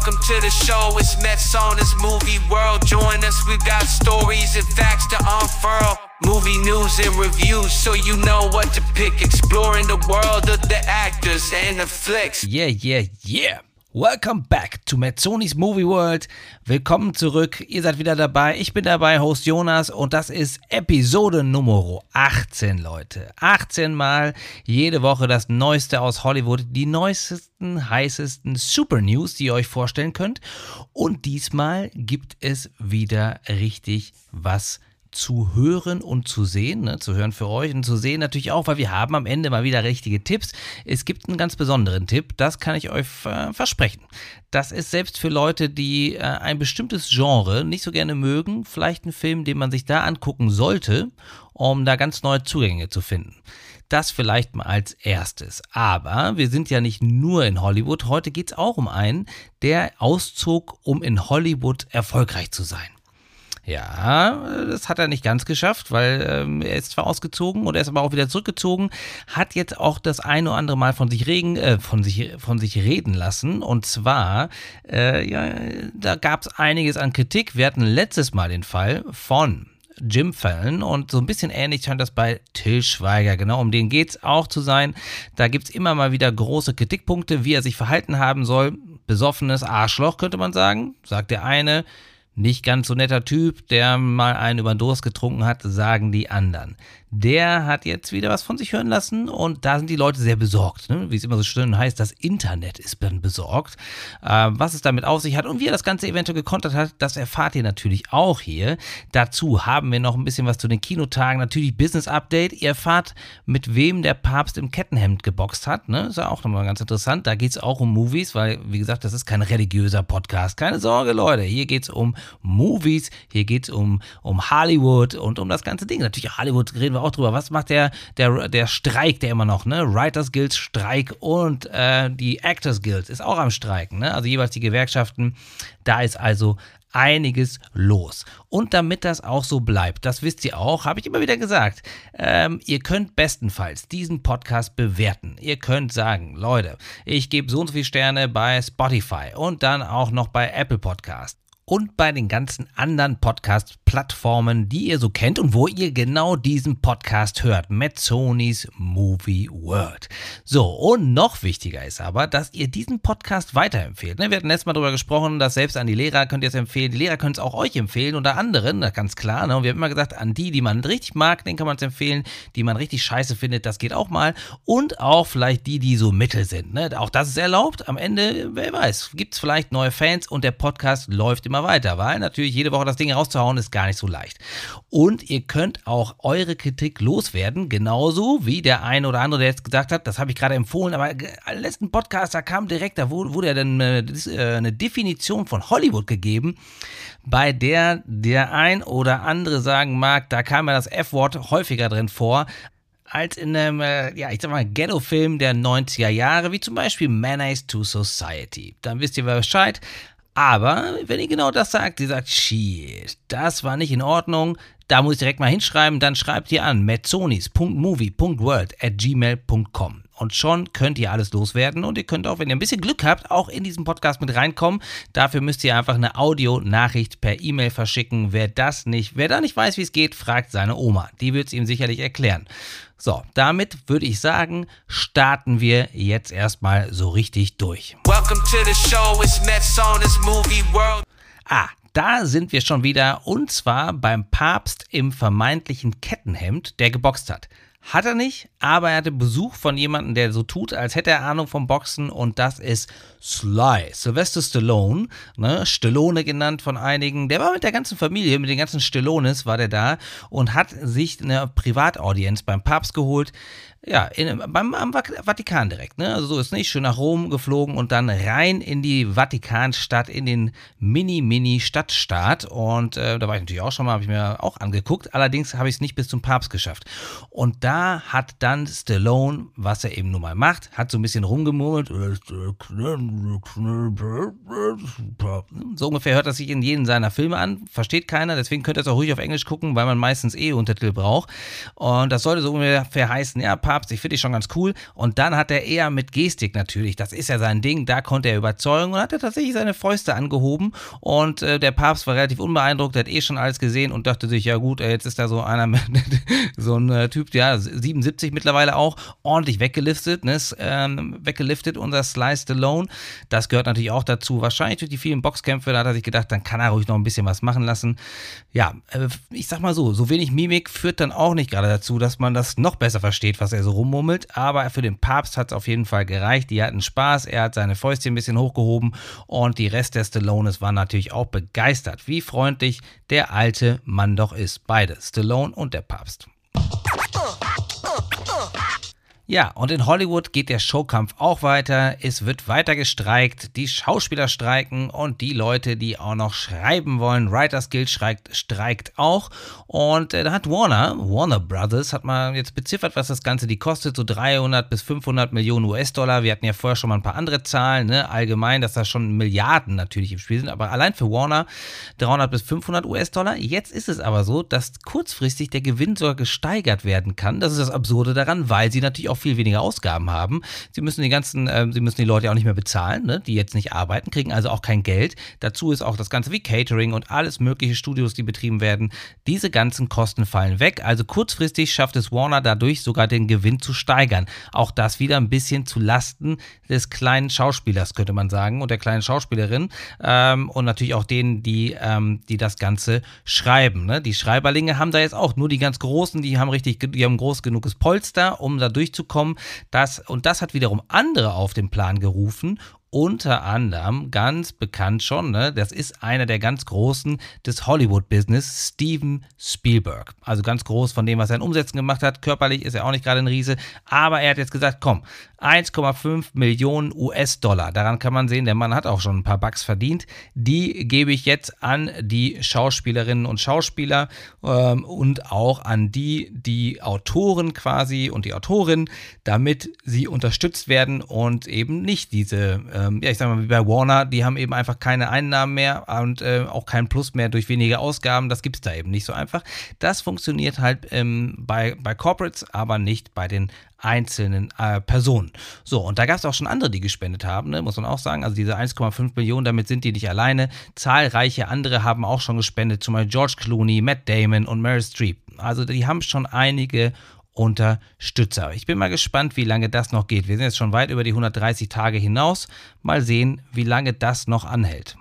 Welcome to the show, it's Mets on this movie world. Join us, we got stories and facts to unfurl. Movie news and reviews, so you know what to pick. Exploring the world of the actors and the flicks. Yeah, yeah, yeah. Welcome back to Metzonis Movie World. Willkommen zurück. Ihr seid wieder dabei. Ich bin dabei, Host Jonas, und das ist Episode Nummer 18, Leute. 18 Mal jede Woche das Neueste aus Hollywood, die neuesten, heißesten Super News, die ihr euch vorstellen könnt. Und diesmal gibt es wieder richtig was zu hören und zu sehen, ne? zu hören für euch und zu sehen natürlich auch, weil wir haben am Ende mal wieder richtige Tipps. Es gibt einen ganz besonderen Tipp, das kann ich euch äh, versprechen. Das ist selbst für Leute, die äh, ein bestimmtes Genre nicht so gerne mögen, vielleicht ein Film, den man sich da angucken sollte, um da ganz neue Zugänge zu finden. Das vielleicht mal als erstes. Aber wir sind ja nicht nur in Hollywood. Heute geht es auch um einen, der auszog, um in Hollywood erfolgreich zu sein. Ja, das hat er nicht ganz geschafft, weil ähm, er ist zwar ausgezogen und er ist aber auch wieder zurückgezogen, hat jetzt auch das ein oder andere Mal von sich reden, äh, von sich, von sich reden lassen. Und zwar, äh, ja, da gab es einiges an Kritik. Wir hatten letztes Mal den Fall von Jim Fallon und so ein bisschen ähnlich scheint das bei Till Schweiger. Genau, um den geht es auch zu sein. Da gibt es immer mal wieder große Kritikpunkte, wie er sich verhalten haben soll. Besoffenes Arschloch, könnte man sagen, sagt der eine nicht ganz so netter Typ, der mal einen über den Durst getrunken hat, sagen die anderen der hat jetzt wieder was von sich hören lassen und da sind die Leute sehr besorgt. Ne? Wie es immer so schön heißt, das Internet ist dann besorgt. Äh, was es damit auf sich hat und wie er das Ganze eventuell gekontert hat, das erfahrt ihr natürlich auch hier. Dazu haben wir noch ein bisschen was zu den Kinotagen. Natürlich Business Update. Ihr erfahrt, mit wem der Papst im Kettenhemd geboxt hat. Ne? Ist ja auch nochmal ganz interessant. Da geht es auch um Movies, weil, wie gesagt, das ist kein religiöser Podcast. Keine Sorge, Leute. Hier geht es um Movies. Hier geht es um, um Hollywood und um das ganze Ding. Natürlich, Hollywood reden wir wir auch drüber. Was macht der, der, der Streik, der immer noch, ne? Writers Guild Streik und äh, die Actors Guild ist auch am Streiken, ne? Also jeweils die Gewerkschaften. Da ist also einiges los. Und damit das auch so bleibt, das wisst ihr auch, habe ich immer wieder gesagt, ähm, ihr könnt bestenfalls diesen Podcast bewerten. Ihr könnt sagen, Leute, ich gebe so und so viele Sterne bei Spotify und dann auch noch bei Apple Podcast und bei den ganzen anderen Podcast-Plattformen, die ihr so kennt und wo ihr genau diesen Podcast hört. Metzonis Movie World. So, und noch wichtiger ist aber, dass ihr diesen Podcast weiterempfehlt. Ne, wir hatten letztes Mal darüber gesprochen, dass selbst an die Lehrer könnt ihr es empfehlen. Die Lehrer können es auch euch empfehlen, unter anderen, ganz klar. Ne? Und wir haben immer gesagt, an die, die man richtig mag, den kann man es empfehlen. Die man richtig scheiße findet, das geht auch mal. Und auch vielleicht die, die so mittel sind. Ne? Auch das ist erlaubt. Am Ende, wer weiß, gibt es vielleicht neue Fans und der Podcast läuft immer weiter, weil natürlich jede Woche das Ding rauszuhauen ist gar nicht so leicht. Und ihr könnt auch eure Kritik loswerden, genauso wie der eine oder andere, der jetzt gesagt hat, das habe ich gerade empfohlen, aber im letzten Podcast, da kam direkt, da wurde ja dann äh, äh, eine Definition von Hollywood gegeben, bei der der ein oder andere sagen mag, da kam ja das F-Wort häufiger drin vor, als in einem, äh, ja, ich sag mal, Ghetto-Film der 90er Jahre, wie zum Beispiel Menace to Society. Dann wisst ihr Bescheid. Aber wenn ihr genau das sagt, ihr sagt, shit, das war nicht in Ordnung, da muss ich direkt mal hinschreiben, dann schreibt ihr an metzonis.movie.world at gmail.com. Und schon könnt ihr alles loswerden und ihr könnt auch, wenn ihr ein bisschen Glück habt, auch in diesen Podcast mit reinkommen. Dafür müsst ihr einfach eine Audio-Nachricht per E-Mail verschicken. Wer das nicht, wer da nicht weiß, wie es geht, fragt seine Oma. Die wird es ihm sicherlich erklären. So, damit würde ich sagen, starten wir jetzt erstmal so richtig durch. Welcome to the show, it's Movie World. Ah, da sind wir schon wieder und zwar beim Papst im vermeintlichen Kettenhemd, der geboxt hat. Hat er nicht, aber er hatte Besuch von jemandem, der so tut, als hätte er Ahnung vom Boxen und das ist Sly, Sylvester Stallone, ne, Stallone genannt von einigen. Der war mit der ganzen Familie, mit den ganzen Stallones war der da und hat sich eine Privataudienz beim Papst geholt. Ja, in, beim, am Vatikan direkt, ne? Also so ist nicht schön nach Rom geflogen und dann rein in die Vatikanstadt, in den Mini-Mini-Stadtstaat. Und äh, da war ich natürlich auch schon mal, habe ich mir auch angeguckt. Allerdings habe ich es nicht bis zum Papst geschafft. Und da da hat dann Stallone, was er eben nun mal macht, hat so ein bisschen rumgemurmelt. So ungefähr hört das sich in jedem seiner Filme an. Versteht keiner, deswegen könnt ihr es auch ruhig auf Englisch gucken, weil man meistens eh Untertitel braucht. Und das sollte so ungefähr heißen, ja, Papst, ich finde dich schon ganz cool. Und dann hat er eher mit Gestik natürlich, das ist ja sein Ding, da konnte er überzeugen und hat er tatsächlich seine Fäuste angehoben. Und äh, der Papst war relativ unbeeindruckt, hat eh schon alles gesehen und dachte sich, ja gut, jetzt ist da so einer, mit, so ein äh, Typ, ja, 77 mittlerweile auch, ordentlich weggeliftet, ne, ähm, weggeliftet, unser Slice Alone. Das gehört natürlich auch dazu. Wahrscheinlich durch die vielen Boxkämpfe, da hat er sich gedacht, dann kann er ruhig noch ein bisschen was machen lassen. Ja, äh, ich sag mal so, so wenig Mimik führt dann auch nicht gerade dazu, dass man das noch besser versteht, was er so rummummelt. Aber für den Papst hat es auf jeden Fall gereicht. Die hatten Spaß, er hat seine Fäustchen ein bisschen hochgehoben und die Rest der Stallones waren natürlich auch begeistert, wie freundlich der alte Mann doch ist. Beide, Stallone und der Papst. Uh. Ja, und in Hollywood geht der Showkampf auch weiter. Es wird weiter gestreikt. Die Schauspieler streiken und die Leute, die auch noch schreiben wollen. Writers Guild streikt, streikt auch. Und äh, da hat Warner, Warner Brothers, hat mal jetzt beziffert, was das Ganze die kostet. So 300 bis 500 Millionen US-Dollar. Wir hatten ja vorher schon mal ein paar andere Zahlen, ne? allgemein, dass da schon Milliarden natürlich im Spiel sind. Aber allein für Warner 300 bis 500 US-Dollar. Jetzt ist es aber so, dass kurzfristig der Gewinn sogar gesteigert werden kann. Das ist das Absurde daran, weil sie natürlich auch viel weniger Ausgaben haben. Sie müssen die ganzen, äh, sie müssen die Leute auch nicht mehr bezahlen, ne, die jetzt nicht arbeiten, kriegen also auch kein Geld. Dazu ist auch das Ganze wie Catering und alles mögliche Studios, die betrieben werden. Diese ganzen Kosten fallen weg. Also kurzfristig schafft es Warner dadurch sogar den Gewinn zu steigern. Auch das wieder ein bisschen zu Lasten des kleinen Schauspielers, könnte man sagen, und der kleinen Schauspielerin. Ähm, und natürlich auch denen, die, ähm, die das Ganze schreiben. Ne? Die Schreiberlinge haben da jetzt auch nur die ganz Großen, die haben richtig, die haben groß genuges Polster, um da durchzukommen bekommen. Das, und das hat wiederum andere auf den Plan gerufen unter anderem ganz bekannt schon, ne, das ist einer der ganz großen des Hollywood-Business, Steven Spielberg. Also ganz groß von dem, was er in Umsätzen gemacht hat. Körperlich ist er auch nicht gerade ein Riese, aber er hat jetzt gesagt, komm, 1,5 Millionen US-Dollar. Daran kann man sehen, der Mann hat auch schon ein paar Bucks verdient. Die gebe ich jetzt an die Schauspielerinnen und Schauspieler ähm, und auch an die, die Autoren quasi und die Autorin, damit sie unterstützt werden und eben nicht diese äh, ähm, ja, ich sag mal, wie bei Warner, die haben eben einfach keine Einnahmen mehr und äh, auch keinen Plus mehr durch weniger Ausgaben. Das gibt es da eben nicht so einfach. Das funktioniert halt ähm, bei, bei Corporates, aber nicht bei den einzelnen äh, Personen. So, und da gab es auch schon andere, die gespendet haben, ne, muss man auch sagen. Also diese 1,5 Millionen, damit sind die nicht alleine. Zahlreiche andere haben auch schon gespendet, zum Beispiel George Clooney, Matt Damon und Meryl Streep. Also die haben schon einige Unterstützer. Ich bin mal gespannt, wie lange das noch geht. Wir sind jetzt schon weit über die 130 Tage hinaus. Mal sehen, wie lange das noch anhält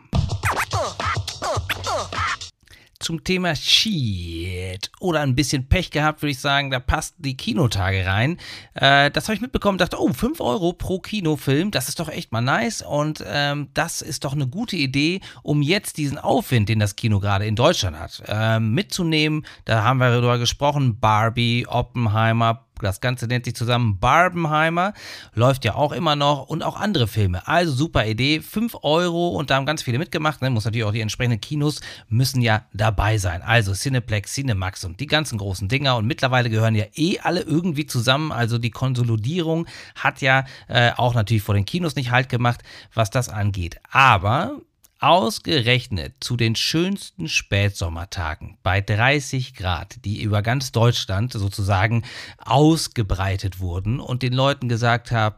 zum Thema Shit oder ein bisschen Pech gehabt, würde ich sagen, da passt die Kinotage rein. Äh, das habe ich mitbekommen, dachte, oh, 5 Euro pro Kinofilm, das ist doch echt mal nice und ähm, das ist doch eine gute Idee, um jetzt diesen Aufwind, den das Kino gerade in Deutschland hat, äh, mitzunehmen. Da haben wir darüber gesprochen, Barbie, Oppenheimer, das Ganze nennt sich zusammen Barbenheimer. Läuft ja auch immer noch und auch andere Filme. Also super Idee. 5 Euro und da haben ganz viele mitgemacht. Ne? Muss natürlich auch die entsprechenden Kinos müssen ja dabei sein. Also Cineplex, Cinemax und die ganzen großen Dinger. Und mittlerweile gehören ja eh alle irgendwie zusammen. Also die Konsolidierung hat ja äh, auch natürlich vor den Kinos nicht halt gemacht, was das angeht. Aber Ausgerechnet zu den schönsten Spätsommertagen bei 30 Grad, die über ganz Deutschland sozusagen ausgebreitet wurden und den Leuten gesagt habe,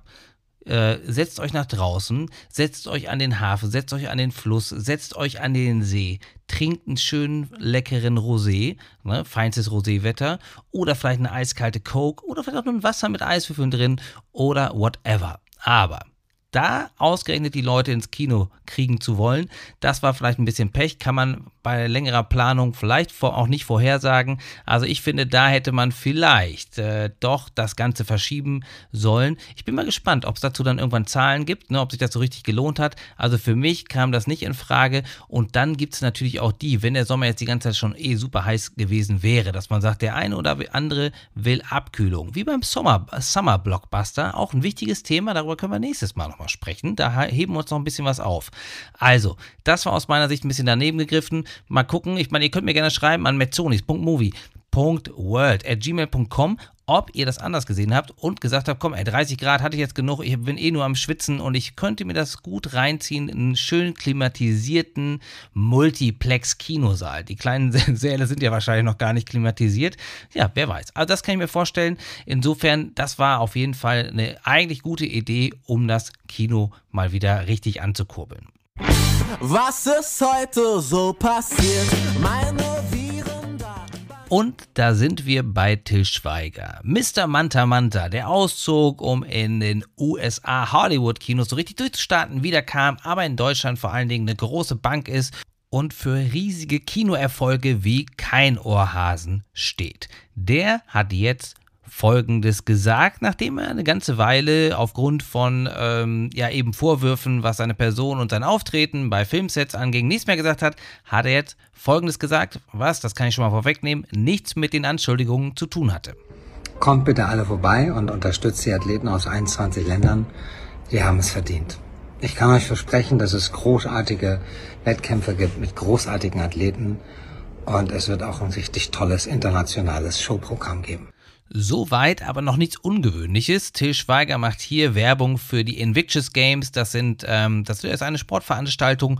äh, setzt euch nach draußen, setzt euch an den Hafen, setzt euch an den Fluss, setzt euch an den See, trinkt einen schönen, leckeren Rosé, ne, feinstes Roséwetter, oder vielleicht eine eiskalte Coke, oder vielleicht auch nur ein Wasser mit Eiswürfeln drin, oder whatever. Aber da ausgerechnet die Leute ins Kino kriegen zu wollen, das war vielleicht ein bisschen Pech, kann man bei längerer Planung vielleicht auch nicht vorhersagen. Also ich finde, da hätte man vielleicht äh, doch das Ganze verschieben sollen. Ich bin mal gespannt, ob es dazu dann irgendwann Zahlen gibt, ne, ob sich das so richtig gelohnt hat. Also für mich kam das nicht in Frage. Und dann gibt es natürlich auch die, wenn der Sommer jetzt die ganze Zeit schon eh super heiß gewesen wäre, dass man sagt, der eine oder andere will Abkühlung. Wie beim Sommer, Summer Blockbuster, auch ein wichtiges Thema, darüber können wir nächstes Mal nochmal sprechen. Da heben wir uns noch ein bisschen was auf. Also, das war aus meiner Sicht ein bisschen daneben gegriffen. Mal gucken. Ich meine, ihr könnt mir gerne schreiben an metzonis.movie gmail.com, ob ihr das anders gesehen habt und gesagt habt, komm, ey, 30 Grad hatte ich jetzt genug, ich bin eh nur am Schwitzen und ich könnte mir das gut reinziehen in einen schön klimatisierten Multiplex-Kinosaal. Die kleinen Säle sind ja wahrscheinlich noch gar nicht klimatisiert. Ja, wer weiß. Also das kann ich mir vorstellen. Insofern, das war auf jeden Fall eine eigentlich gute Idee, um das Kino mal wieder richtig anzukurbeln. Was ist heute so passiert? Meine. Und da sind wir bei Till Schweiger. Mr. Manta Manta, der auszog, um in den USA Hollywood-Kinos so richtig durchzustarten, wiederkam, aber in Deutschland vor allen Dingen eine große Bank ist und für riesige Kinoerfolge wie kein Ohrhasen steht. Der hat jetzt Folgendes gesagt, nachdem er eine ganze Weile aufgrund von ähm, ja eben Vorwürfen, was seine Person und sein Auftreten bei Filmsets anging, nichts mehr gesagt hat, hat er jetzt Folgendes gesagt, was, das kann ich schon mal vorwegnehmen, nichts mit den Anschuldigungen zu tun hatte. Kommt bitte alle vorbei und unterstützt die Athleten aus 21 Ländern, die haben es verdient. Ich kann euch versprechen, dass es großartige Wettkämpfe gibt mit großartigen Athleten und es wird auch ein richtig tolles internationales Showprogramm geben. Soweit aber noch nichts Ungewöhnliches. Till Schweiger macht hier Werbung für die Invictus Games. Das sind, ähm, das ist eine Sportveranstaltung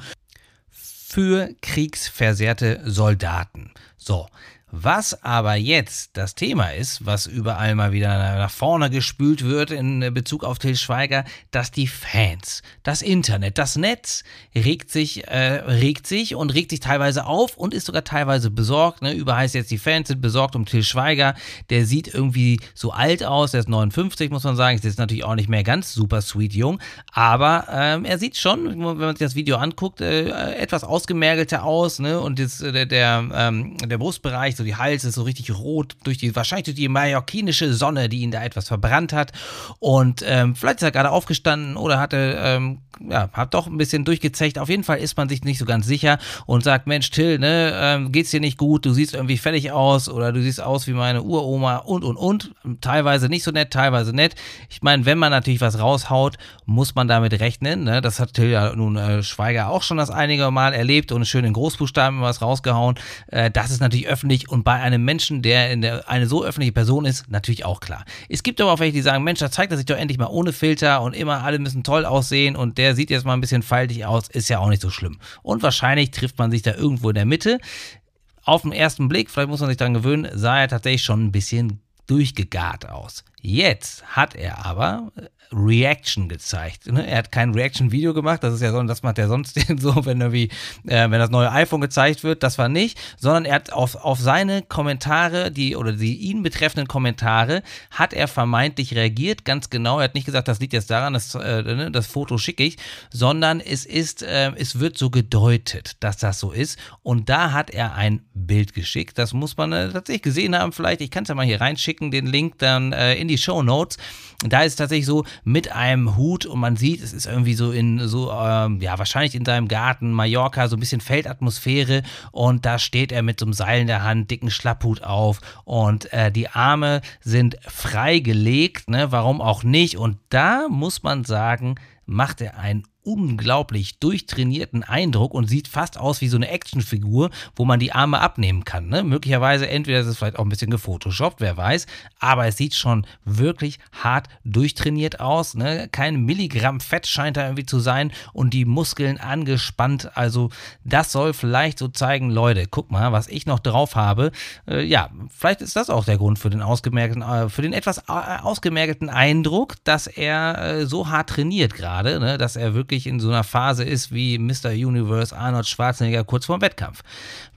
für kriegsversehrte Soldaten. So, was aber jetzt das Thema ist, was überall mal wieder nach vorne gespült wird in Bezug auf Till Schweiger, dass die Fans, das Internet, das Netz regt sich, äh, regt sich und regt sich teilweise auf und ist sogar teilweise besorgt. Ne? Über heißt jetzt, die Fans sind besorgt um Till Schweiger. Der sieht irgendwie so alt aus, der ist 59, muss man sagen. Ist jetzt natürlich auch nicht mehr ganz super sweet jung, aber ähm, er sieht schon, wenn man sich das Video anguckt, äh, etwas ausgemergelter aus. Ne? Und jetzt, äh, der, der, ähm, der Brustbereich, so die Hals ist so richtig rot, durch die, wahrscheinlich durch die mallorquinische Sonne, die ihn da etwas verbrannt hat. Und ähm, vielleicht ist er gerade aufgestanden oder hatte, ähm, ja, hat doch ein bisschen durchgezecht. Auf jeden Fall ist man sich nicht so ganz sicher und sagt, Mensch, Till, ne, ähm, geht's dir nicht gut, du siehst irgendwie fertig aus oder du siehst aus wie meine Uroma und und und. Teilweise nicht so nett, teilweise nett. Ich meine, wenn man natürlich was raushaut, muss man damit rechnen. Ne? Das hat Till ja nun äh, Schweiger auch schon das einige Mal erlebt und schön in Großbuchstaben was rausgehauen. Äh, das ist natürlich öffentlich und bei einem Menschen, der, in der eine so öffentliche Person ist, natürlich auch klar. Es gibt aber auch welche, die sagen, Mensch, da zeigt er sich doch endlich mal ohne Filter und immer alle müssen toll aussehen und der sieht jetzt mal ein bisschen faltig aus, ist ja auch nicht so schlimm. Und wahrscheinlich trifft man sich da irgendwo in der Mitte. Auf den ersten Blick, vielleicht muss man sich daran gewöhnen, sah er tatsächlich schon ein bisschen durchgegart aus. Jetzt hat er aber Reaction gezeigt. Ne? Er hat kein Reaction-Video gemacht, das ist ja so, das macht er sonst so, wenn irgendwie, äh, wenn das neue iPhone gezeigt wird, das war nicht, sondern er hat auf, auf seine Kommentare, die oder die ihn betreffenden Kommentare, hat er vermeintlich reagiert, ganz genau. Er hat nicht gesagt, das liegt jetzt daran, das, äh, ne, das Foto schicke ich, sondern es ist, äh, es wird so gedeutet, dass das so ist. Und da hat er ein Bild geschickt. Das muss man äh, tatsächlich gesehen haben, vielleicht. Ich kann es ja mal hier reinschicken, den Link dann äh, in die Show Notes. Da ist tatsächlich so, mit einem Hut und man sieht, es ist irgendwie so in so, ähm, ja, wahrscheinlich in seinem Garten, Mallorca, so ein bisschen Feldatmosphäre. Und da steht er mit so einem Seil in der Hand, dicken Schlapphut auf. Und äh, die Arme sind freigelegt, ne, warum auch nicht? Und da muss man sagen, macht er einen unglaublich durchtrainierten Eindruck und sieht fast aus wie so eine Actionfigur, wo man die Arme abnehmen kann. Ne? Möglicherweise, entweder ist es vielleicht auch ein bisschen gefotoshoppt, wer weiß, aber es sieht schon wirklich hart durchtrainiert aus. Ne? Kein Milligramm Fett scheint da irgendwie zu sein und die Muskeln angespannt. Also das soll vielleicht so zeigen, Leute, guck mal, was ich noch drauf habe. Äh, ja, vielleicht ist das auch der Grund für den ausgemerkten, äh, für den etwas äh, ausgemerkelten Eindruck, dass er äh, so hart trainiert gerade, ne? dass er wirklich wirklich in so einer Phase ist wie Mr. Universe Arnold Schwarzenegger kurz vorm Wettkampf.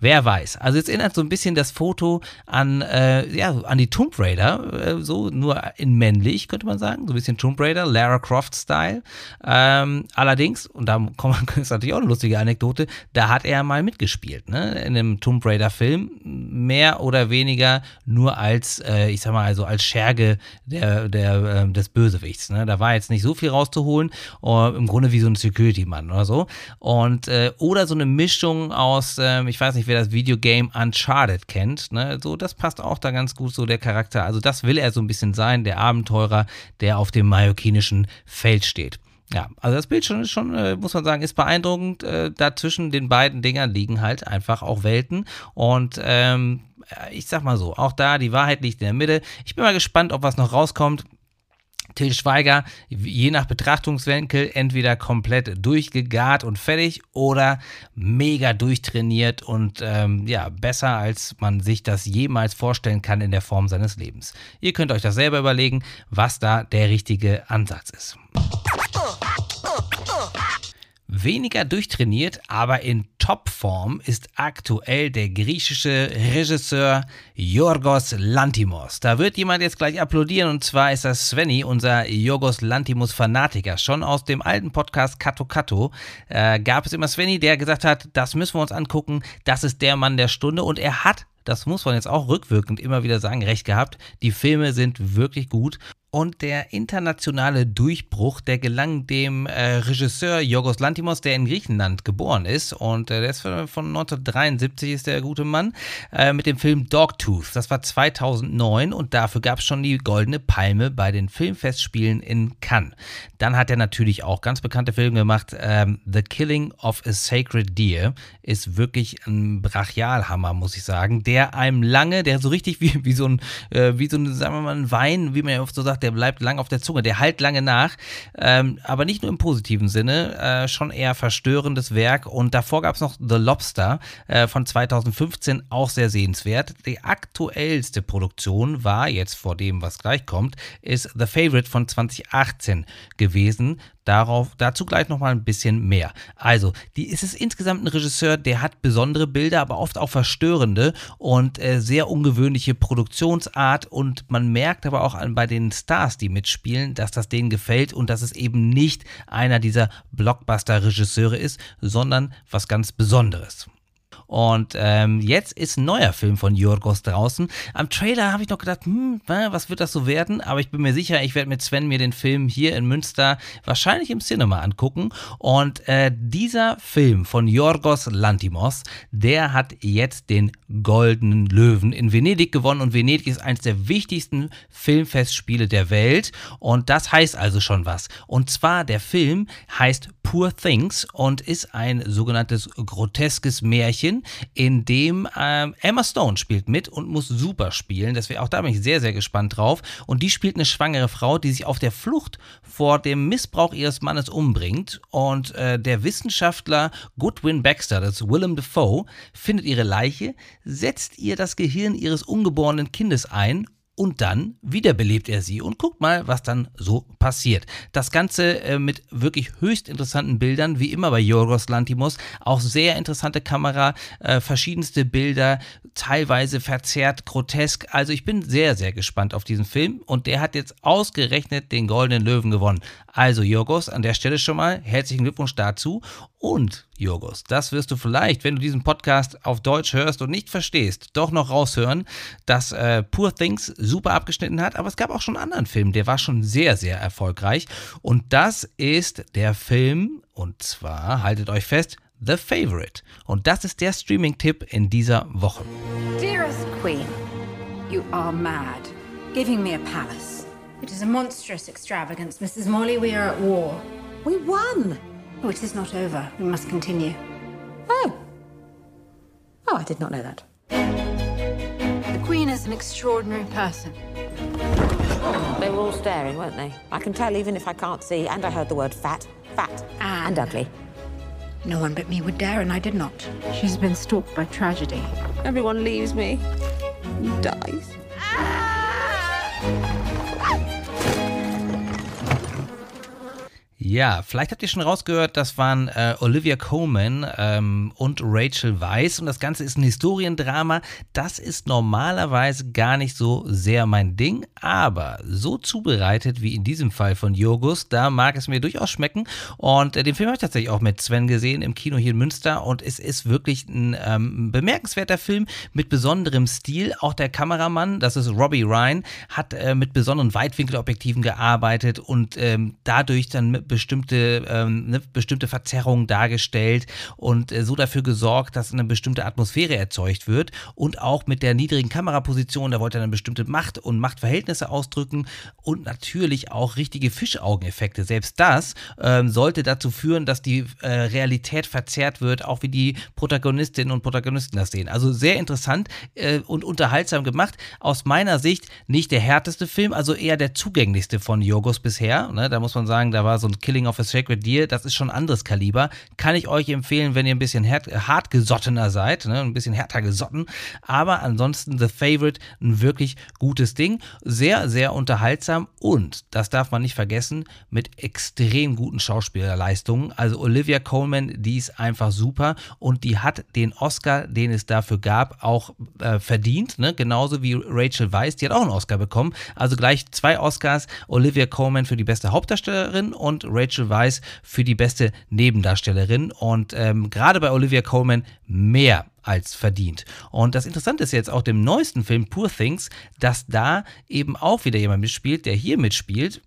Wer weiß. Also jetzt erinnert so ein bisschen das Foto an, äh, ja, an die Tomb Raider, äh, so nur in männlich, könnte man sagen. So ein bisschen Tomb Raider, Lara Croft-Style. Ähm, allerdings, und da kommt, ist natürlich auch eine lustige Anekdote, da hat er mal mitgespielt, ne? In einem Tomb Raider-Film. Mehr oder weniger nur als, äh, ich sag mal, also als Scherge der, der, äh, des Bösewichts. Ne? Da war jetzt nicht so viel rauszuholen. Uh, Im Grunde wie so ein Security-Mann oder so. Und, äh, oder so eine Mischung aus, äh, ich weiß nicht, wer das Videogame Uncharted kennt, ne? So, das passt auch da ganz gut, so der Charakter. Also, das will er so ein bisschen sein, der Abenteurer, der auf dem mallorquinischen Feld steht. Ja, also das Bild schon, schon äh, muss man sagen, ist beeindruckend. Äh, da zwischen den beiden Dingern liegen halt einfach auch Welten. Und ähm, ich sag mal so, auch da, die Wahrheit liegt in der Mitte. Ich bin mal gespannt, ob was noch rauskommt. Till Schweiger, je nach Betrachtungswinkel, entweder komplett durchgegart und fertig oder mega durchtrainiert und ähm, ja, besser, als man sich das jemals vorstellen kann in der Form seines Lebens. Ihr könnt euch das selber überlegen, was da der richtige Ansatz ist. Weniger durchtrainiert, aber in Topform ist aktuell der griechische Regisseur Yorgos Lantimos. Da wird jemand jetzt gleich applaudieren und zwar ist das Svenny, unser Yorgos Lantimos Fanatiker. Schon aus dem alten Podcast Kato Kato äh, gab es immer Svenny, der gesagt hat, das müssen wir uns angucken, das ist der Mann der Stunde und er hat das muss man jetzt auch rückwirkend immer wieder sagen, recht gehabt. Die Filme sind wirklich gut und der internationale Durchbruch, der gelang dem äh, Regisseur Yorgos Lantimos, der in Griechenland geboren ist. Und äh, der ist von 1973 ist der gute Mann, äh, mit dem Film Dogtooth. Das war 2009 und dafür gab es schon die Goldene Palme bei den Filmfestspielen in Cannes. Dann hat er natürlich auch ganz bekannte Filme gemacht. Ähm, The Killing of a Sacred Deer ist wirklich ein Brachialhammer, muss ich sagen, der einem lange, der so richtig wie, wie so ein, äh, wie so ein, sagen wir mal, ein Wein, wie man ja oft so sagt, der bleibt lang auf der Zunge, der halt lange nach, ähm, aber nicht nur im positiven Sinne, äh, schon eher verstörendes Werk. Und davor gab es noch The Lobster äh, von 2015, auch sehr sehenswert. Die aktuellste Produktion war jetzt vor dem, was gleich kommt, ist The Favorite von 2018 gewesen. Darauf, dazu gleich nochmal ein bisschen mehr. Also, die ist es insgesamt ein Regisseur, der hat besondere Bilder, aber oft auch verstörende und äh, sehr ungewöhnliche Produktionsart. Und man merkt aber auch an, bei den Stars, die mitspielen, dass das denen gefällt und dass es eben nicht einer dieser Blockbuster-Regisseure ist, sondern was ganz Besonderes. Und ähm, jetzt ist ein neuer Film von Jorgos draußen. Am Trailer habe ich noch gedacht, hm, was wird das so werden? Aber ich bin mir sicher, ich werde mit Sven mir den Film hier in Münster wahrscheinlich im Cinema angucken. Und äh, dieser Film von Jorgos Lantimos, der hat jetzt den Goldenen Löwen in Venedig gewonnen. Und Venedig ist eines der wichtigsten Filmfestspiele der Welt. Und das heißt also schon was. Und zwar der Film heißt Poor Things und ist ein sogenanntes groteskes Märchen, in dem ähm, Emma Stone spielt mit und muss super spielen. Das wäre auch da bin ich sehr, sehr gespannt drauf. Und die spielt eine schwangere Frau, die sich auf der Flucht vor dem Missbrauch ihres Mannes umbringt. Und äh, der Wissenschaftler Goodwin Baxter, das ist Willem Dafoe, findet ihre Leiche, setzt ihr das Gehirn ihres ungeborenen Kindes ein und dann wiederbelebt er sie und guckt mal, was dann so passiert. Das Ganze äh, mit wirklich höchst interessanten Bildern, wie immer bei Yorgos Lantimos. Auch sehr interessante Kamera, äh, verschiedenste Bilder, teilweise verzerrt, grotesk. Also ich bin sehr, sehr gespannt auf diesen Film und der hat jetzt ausgerechnet den Goldenen Löwen gewonnen. Also Jorgos, an der Stelle schon mal herzlichen Glückwunsch dazu. Und Jorgos, das wirst du vielleicht, wenn du diesen Podcast auf Deutsch hörst und nicht verstehst, doch noch raushören, dass äh, Poor Things super abgeschnitten hat. Aber es gab auch schon einen anderen Film, der war schon sehr, sehr erfolgreich. Und das ist der Film, und zwar, haltet euch fest, The Favorite. Und das ist der Streaming-Tipp in dieser Woche. Dearest Queen, you are mad. Giving me a palace. It is a monstrous extravagance. Mrs. Morley, we are at war. We won. Oh, it is not over. We must continue. Oh. Oh, I did not know that. The Queen is an extraordinary person. They were all staring, weren't they? I can tell even if I can't see, and I heard the word fat, fat, ah. and, ugly. No one but me would dare, and I did not. She's been stalked by tragedy. Everyone leaves me. Dies. Ah! Ja, vielleicht habt ihr schon rausgehört, das waren äh, Olivia Coleman ähm, und Rachel Weisz und das Ganze ist ein Historiendrama. Das ist normalerweise gar nicht so sehr mein Ding, aber so zubereitet wie in diesem Fall von Jogos, da mag es mir durchaus schmecken. Und äh, den Film habe ich tatsächlich auch mit Sven gesehen im Kino hier in Münster und es ist wirklich ein ähm, bemerkenswerter Film mit besonderem Stil. Auch der Kameramann, das ist Robbie Ryan, hat äh, mit besonderen Weitwinkelobjektiven gearbeitet und ähm, dadurch dann mit bestimmte, ähm, eine bestimmte Verzerrung dargestellt und äh, so dafür gesorgt, dass eine bestimmte Atmosphäre erzeugt wird und auch mit der niedrigen Kameraposition, da wollte er eine bestimmte Macht und Machtverhältnisse ausdrücken und natürlich auch richtige Fischaugeneffekte. Selbst das ähm, sollte dazu führen, dass die äh, Realität verzerrt wird, auch wie die Protagonistinnen und Protagonisten das sehen. Also sehr interessant äh, und unterhaltsam gemacht. Aus meiner Sicht nicht der härteste Film, also eher der zugänglichste von Yorgos bisher. Ne, da muss man sagen, da war so ein Killing of a Sacred Deer, das ist schon ein anderes Kaliber. Kann ich euch empfehlen, wenn ihr ein bisschen hart, hartgesottener seid, ne, ein bisschen härter gesotten. Aber ansonsten The Favorite, ein wirklich gutes Ding. Sehr, sehr unterhaltsam und, das darf man nicht vergessen, mit extrem guten Schauspielerleistungen. Also Olivia Coleman, die ist einfach super und die hat den Oscar, den es dafür gab, auch äh, verdient. Ne? Genauso wie Rachel Weisz, die hat auch einen Oscar bekommen. Also gleich zwei Oscars. Olivia Coleman für die beste Hauptdarstellerin und Rachel Weisz für die beste Nebendarstellerin. Und ähm, gerade bei Olivia Coleman mehr als verdient. Und das Interessante ist jetzt auch dem neuesten Film Poor Things, dass da eben auch wieder jemand mitspielt, der hier mitspielt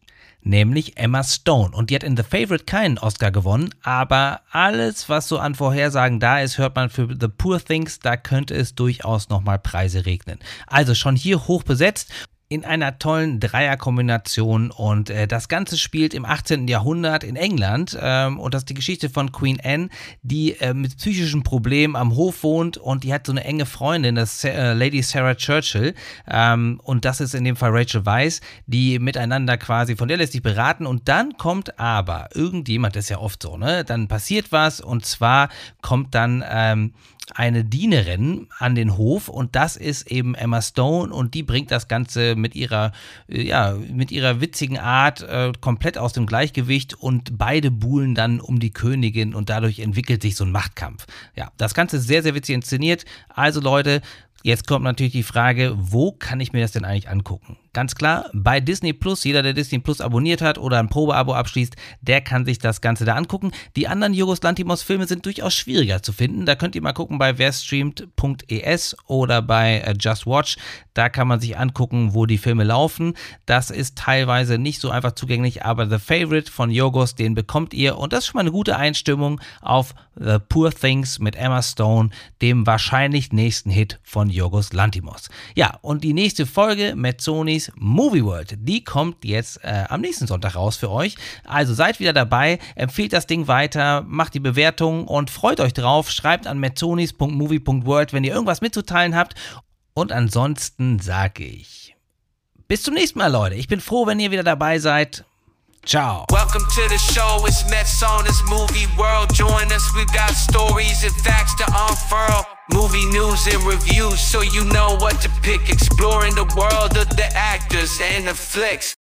nämlich Emma Stone. Und die hat in The Favorite keinen Oscar gewonnen, aber alles, was so an Vorhersagen da ist, hört man für The Poor Things, da könnte es durchaus nochmal Preise regnen. Also schon hier hoch besetzt in einer tollen Dreierkombination. Und äh, das Ganze spielt im 18. Jahrhundert in England ähm, und das ist die Geschichte von Queen Anne, die äh, mit psychischen Problemen am Hof wohnt und die hat so eine enge Freundin, das äh, Lady Sarah Churchill. Ähm, und das ist in dem Fall Rachel Weisz, die miteinander quasi, von der lässt sich beraten. Und dann kommt aber irgendjemand, das ist ja oft so, ne, dann passiert was. Und zwar kommt dann ähm, eine Dienerin an den Hof und das ist eben Emma Stone. Und die bringt das Ganze mit ihrer, äh, ja, mit ihrer witzigen Art äh, komplett aus dem Gleichgewicht und beide buhlen dann um die Königin und dadurch entwickelt sich so ein Machtkampf. Ja, das Ganze ist sehr, sehr witzig inszeniert. Also Leute, Jetzt kommt natürlich die Frage, wo kann ich mir das denn eigentlich angucken? Ganz klar, bei Disney Plus, jeder, der Disney Plus abonniert hat oder ein Probeabo abschließt, der kann sich das Ganze da angucken. Die anderen Jogos Lantimos Filme sind durchaus schwieriger zu finden. Da könnt ihr mal gucken bei werstreamt.es oder bei äh, Just Watch. Da kann man sich angucken, wo die Filme laufen. Das ist teilweise nicht so einfach zugänglich, aber The Favorite von Jogos, den bekommt ihr und das ist schon mal eine gute Einstimmung auf The Poor Things mit Emma Stone, dem wahrscheinlich nächsten Hit von Jogos Lantimos. Ja, und die nächste Folge mit Sonys Movie World. Die kommt jetzt äh, am nächsten Sonntag raus für euch. Also seid wieder dabei, empfehlt das Ding weiter, macht die Bewertung und freut euch drauf. Schreibt an metzonis.movie.world, wenn ihr irgendwas mitzuteilen habt. Und ansonsten sage ich bis zum nächsten Mal, Leute. Ich bin froh, wenn ihr wieder dabei seid. Ciao. Welcome to the show. It's Mets on this movie world. Join us. We've got stories and facts to unfurl. Movie news and reviews, so you know what to pick. Exploring the world of the actors and the flicks.